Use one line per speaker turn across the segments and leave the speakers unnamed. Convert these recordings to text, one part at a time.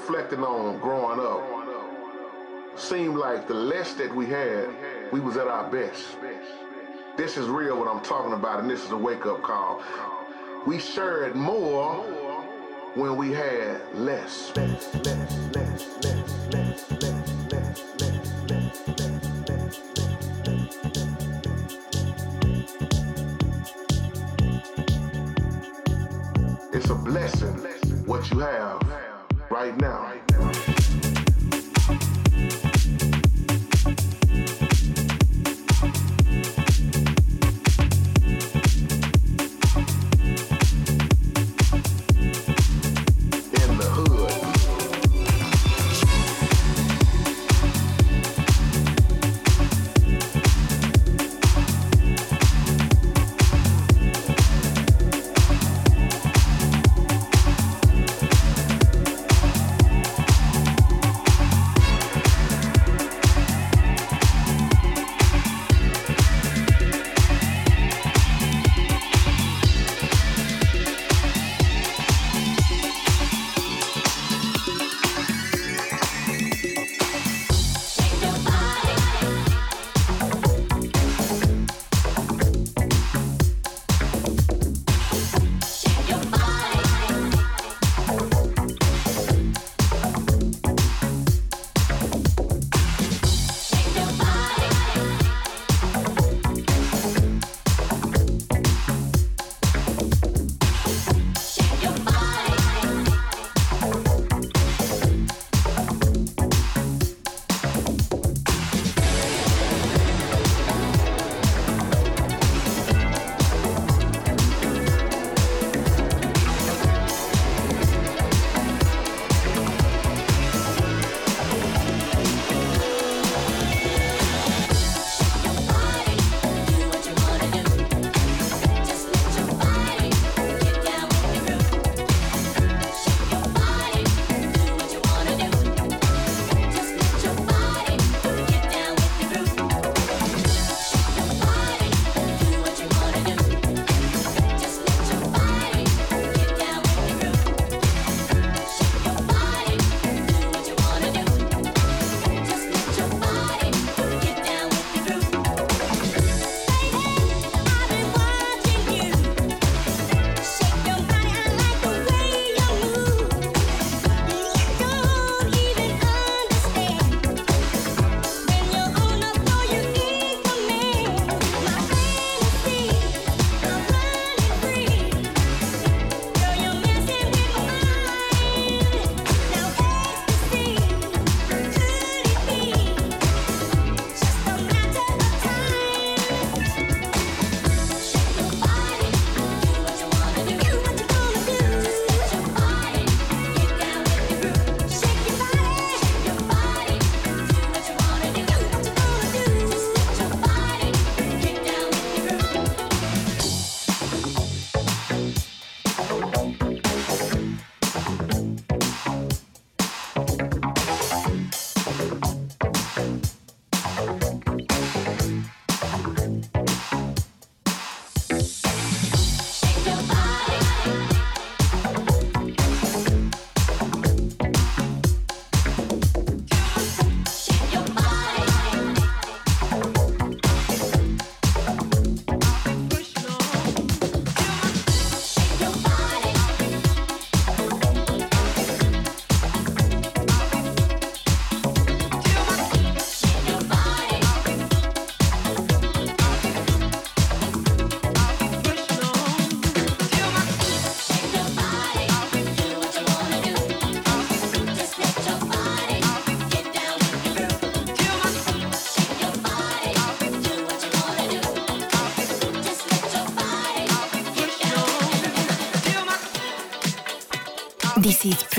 Reflecting on growing up. Seemed like the less that we had, we was at our best. This is real what I'm talking about, and this is a wake-up call. We shared more when we had less. It's a blessing what you have right now.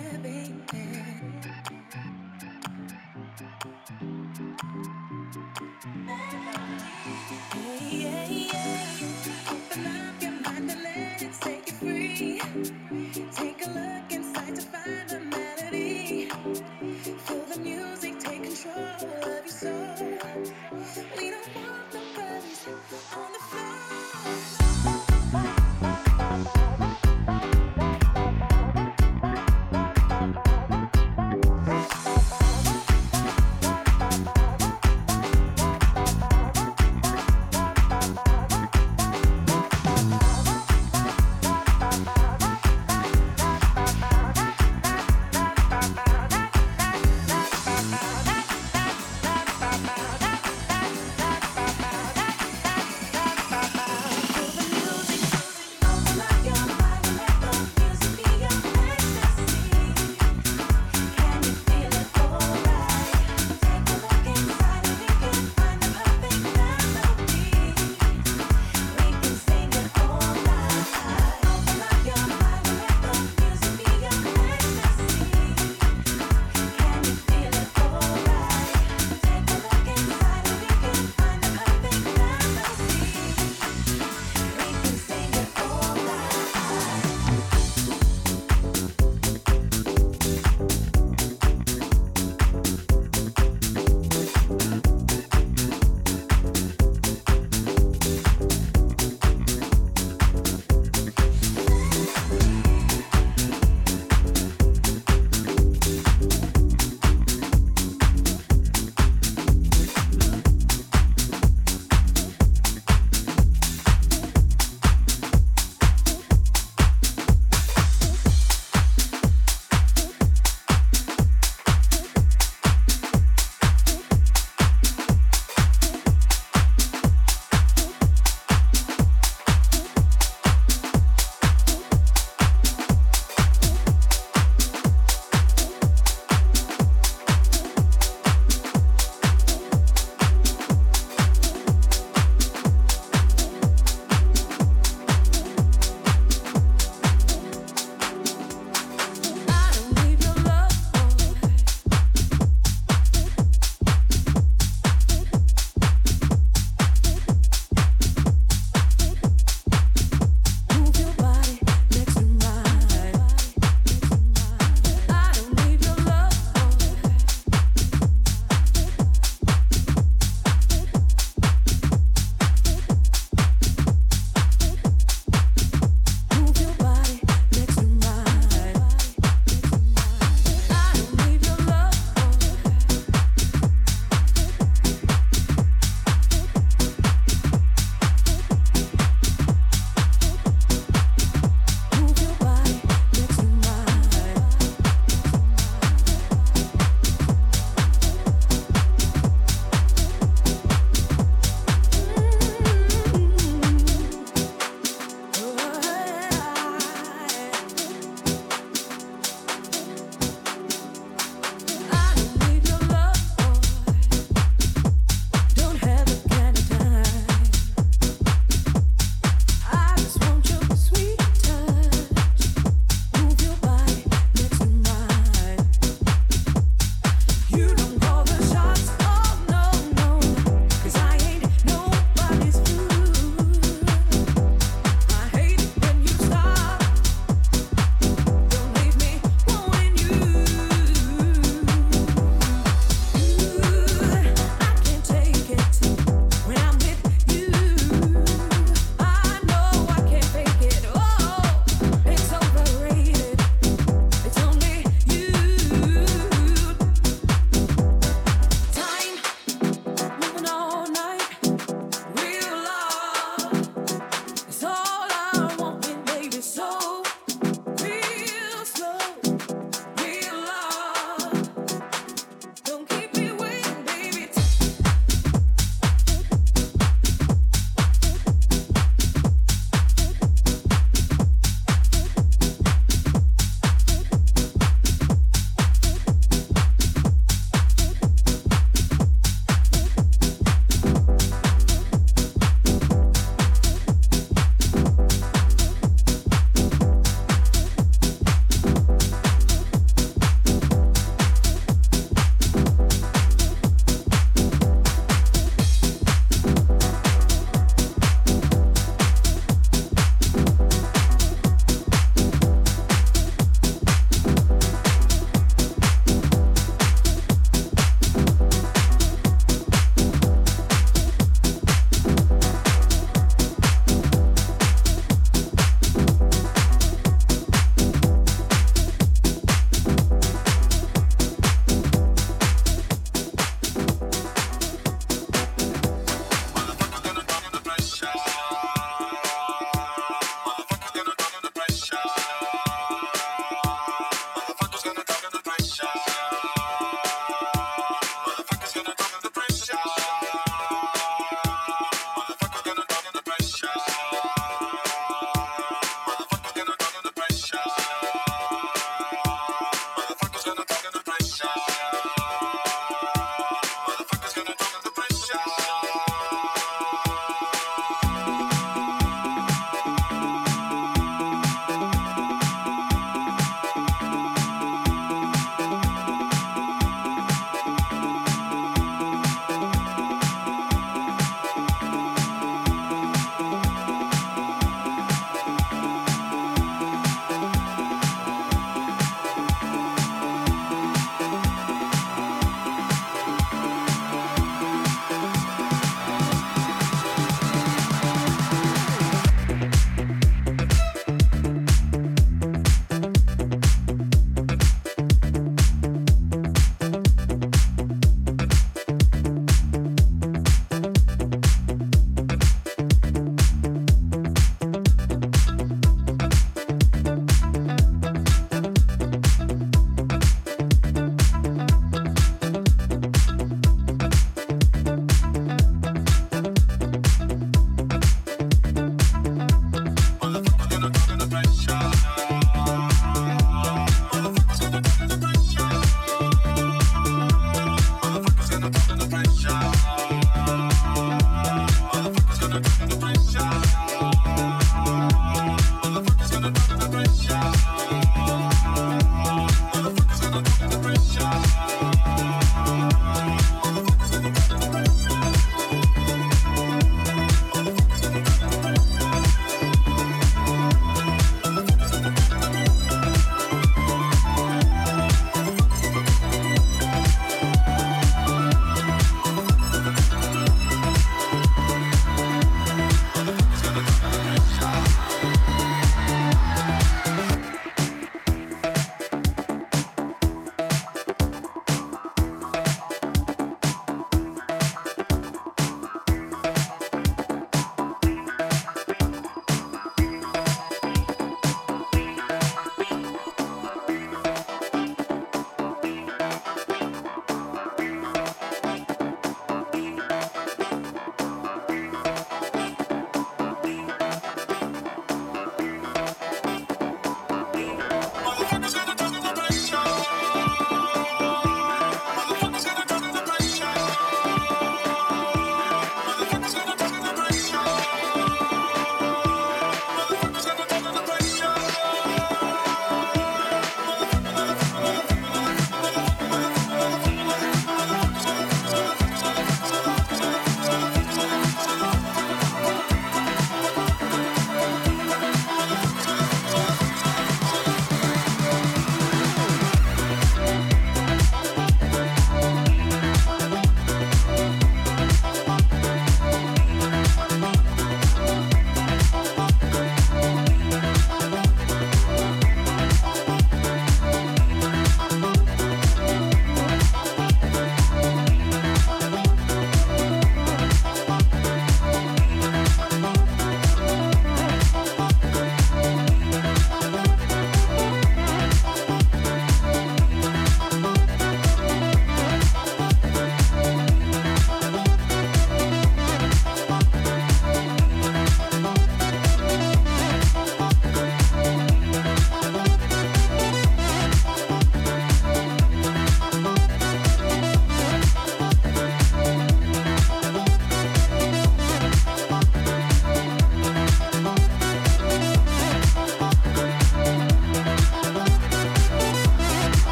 baby.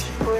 Спасибо.